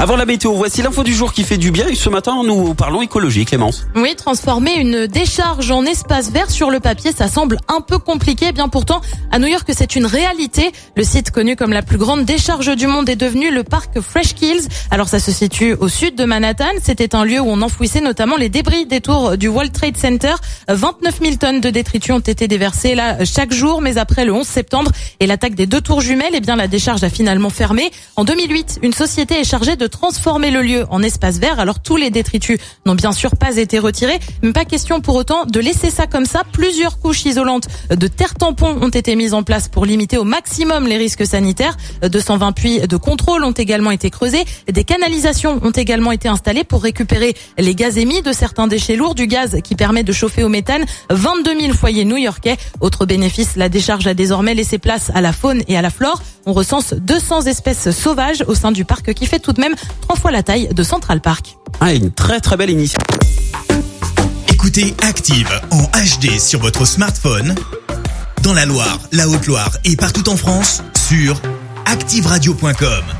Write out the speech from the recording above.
Avant la météo, voici l'info du jour qui fait du bien. Et ce matin, nous parlons écologie, Clémence. Oui, transformer une décharge en espace vert sur le papier, ça semble un peu compliqué. Eh bien pourtant, à New York, c'est une réalité. Le site connu comme la plus grande décharge du monde est devenu le parc Fresh Kills. Alors ça se situe au sud de Manhattan. C'était un lieu où on enfouissait notamment les débris des tours du World Trade Center. 29 000 tonnes de détritus ont été déversées là chaque jour, mais après le 11 septembre et l'attaque des deux tours jumelles, eh bien la décharge a finalement fermé. En 2008, une société est chargée de transformer le lieu en espace vert. Alors tous les détritus n'ont bien sûr pas été retirés, mais pas question pour autant de laisser ça comme ça. Plusieurs couches isolantes de terre tampon ont été mises en place pour limiter au maximum les risques sanitaires. 220 puits de contrôle ont également été creusés. Des canalisations ont également été installées pour récupérer les gaz émis de certains déchets lourds, du gaz qui permet de chauffer au méthane 22 000 foyers new-yorkais. Autre bénéfice, la décharge a désormais laissé place à la faune et à la flore. On recense 200 espèces sauvages au sein du parc qui fait tout de même trois fois la taille de Central Park. Ah, une très très belle initiative. Écoutez Active en HD sur votre smartphone, dans la Loire, la Haute-Loire et partout en France, sur activeradio.com.